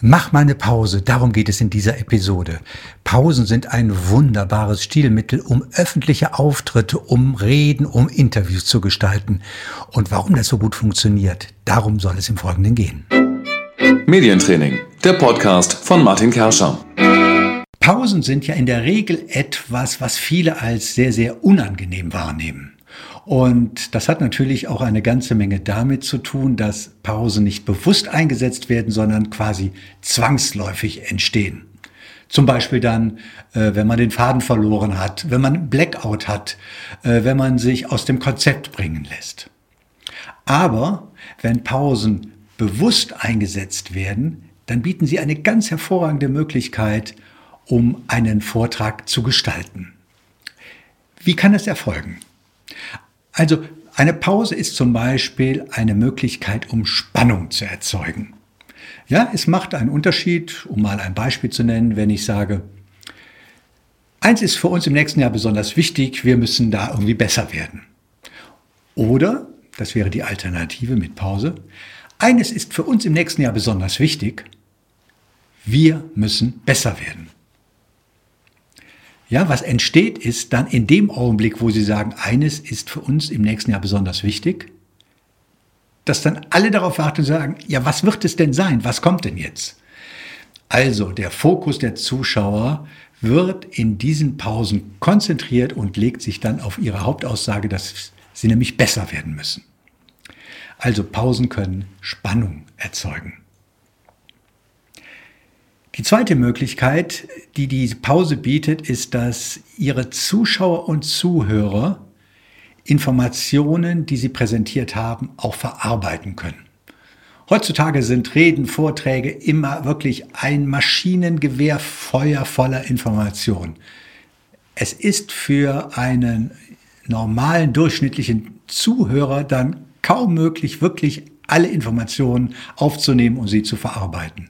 Mach mal eine Pause, darum geht es in dieser Episode. Pausen sind ein wunderbares Stilmittel, um öffentliche Auftritte, um Reden, um Interviews zu gestalten. Und warum das so gut funktioniert, darum soll es im Folgenden gehen. Medientraining, der Podcast von Martin Kerscher. Pausen sind ja in der Regel etwas, was viele als sehr, sehr unangenehm wahrnehmen. Und das hat natürlich auch eine ganze Menge damit zu tun, dass Pausen nicht bewusst eingesetzt werden, sondern quasi zwangsläufig entstehen. Zum Beispiel dann, äh, wenn man den Faden verloren hat, wenn man Blackout hat, äh, wenn man sich aus dem Konzept bringen lässt. Aber wenn Pausen bewusst eingesetzt werden, dann bieten sie eine ganz hervorragende Möglichkeit, um einen Vortrag zu gestalten. Wie kann es erfolgen? Also eine Pause ist zum Beispiel eine Möglichkeit, um Spannung zu erzeugen. Ja, es macht einen Unterschied, um mal ein Beispiel zu nennen, wenn ich sage, eins ist für uns im nächsten Jahr besonders wichtig, wir müssen da irgendwie besser werden. Oder, das wäre die Alternative mit Pause, eines ist für uns im nächsten Jahr besonders wichtig, wir müssen besser werden. Ja, was entsteht, ist dann in dem Augenblick, wo Sie sagen, eines ist für uns im nächsten Jahr besonders wichtig, dass dann alle darauf warten und sagen, ja, was wird es denn sein? Was kommt denn jetzt? Also, der Fokus der Zuschauer wird in diesen Pausen konzentriert und legt sich dann auf ihre Hauptaussage, dass sie nämlich besser werden müssen. Also Pausen können Spannung erzeugen. Die zweite Möglichkeit, die die Pause bietet, ist, dass Ihre Zuschauer und Zuhörer Informationen, die Sie präsentiert haben, auch verarbeiten können. Heutzutage sind Reden, Vorträge immer wirklich ein Maschinengewehr Feuer voller Information. Es ist für einen normalen, durchschnittlichen Zuhörer dann kaum möglich, wirklich alle Informationen aufzunehmen und sie zu verarbeiten.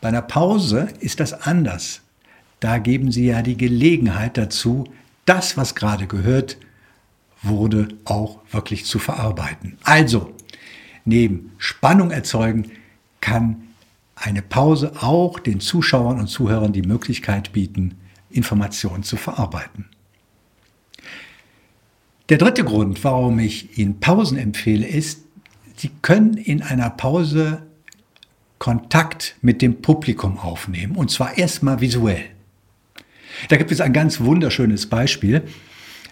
Bei einer Pause ist das anders. Da geben Sie ja die Gelegenheit dazu, das, was gerade gehört, wurde auch wirklich zu verarbeiten. Also, neben Spannung erzeugen kann eine Pause auch den Zuschauern und Zuhörern die Möglichkeit bieten, Informationen zu verarbeiten. Der dritte Grund, warum ich Ihnen Pausen empfehle, ist, Sie können in einer Pause Kontakt mit dem Publikum aufnehmen. Und zwar erstmal visuell. Da gibt es ein ganz wunderschönes Beispiel.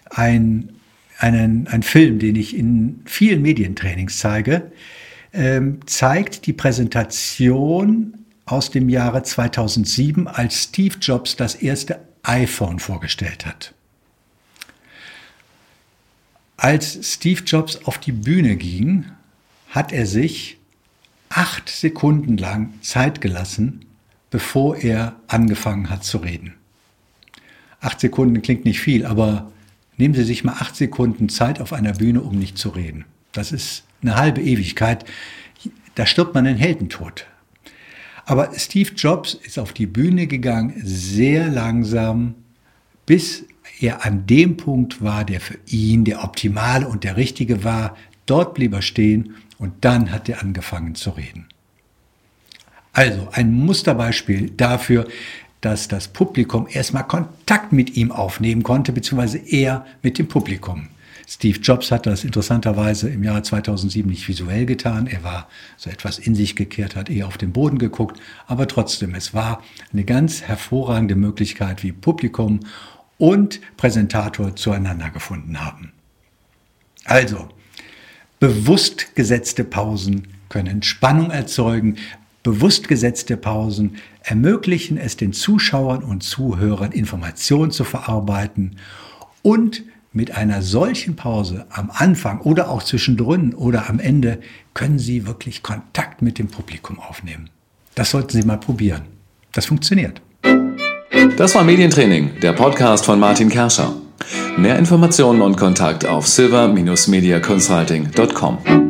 Ein, einen, ein Film, den ich in vielen Medientrainings zeige, ähm, zeigt die Präsentation aus dem Jahre 2007, als Steve Jobs das erste iPhone vorgestellt hat. Als Steve Jobs auf die Bühne ging, hat er sich acht Sekunden lang Zeit gelassen, bevor er angefangen hat zu reden. Acht Sekunden klingt nicht viel, aber nehmen Sie sich mal acht Sekunden Zeit auf einer Bühne, um nicht zu reden. Das ist eine halbe Ewigkeit. Da stirbt man den Heldentod. Aber Steve Jobs ist auf die Bühne gegangen, sehr langsam, bis er an dem Punkt war, der für ihn der optimale und der richtige war. Dort blieb er stehen und dann hat er angefangen zu reden. Also ein Musterbeispiel dafür, dass das Publikum erstmal Kontakt mit ihm aufnehmen konnte, beziehungsweise er mit dem Publikum. Steve Jobs hat das interessanterweise im Jahre 2007 nicht visuell getan. Er war so etwas in sich gekehrt, hat eher auf den Boden geguckt. Aber trotzdem, es war eine ganz hervorragende Möglichkeit, wie Publikum und Präsentator zueinander gefunden haben. Also, Bewusst gesetzte Pausen können Spannung erzeugen. Bewusst gesetzte Pausen ermöglichen es den Zuschauern und Zuhörern, Informationen zu verarbeiten und mit einer solchen Pause am Anfang oder auch zwischendrin oder am Ende können Sie wirklich Kontakt mit dem Publikum aufnehmen. Das sollten Sie mal probieren. Das funktioniert. Das war Medientraining, der Podcast von Martin Kerscher. Mehr Informationen und Kontakt auf silver-mediaconsulting.com.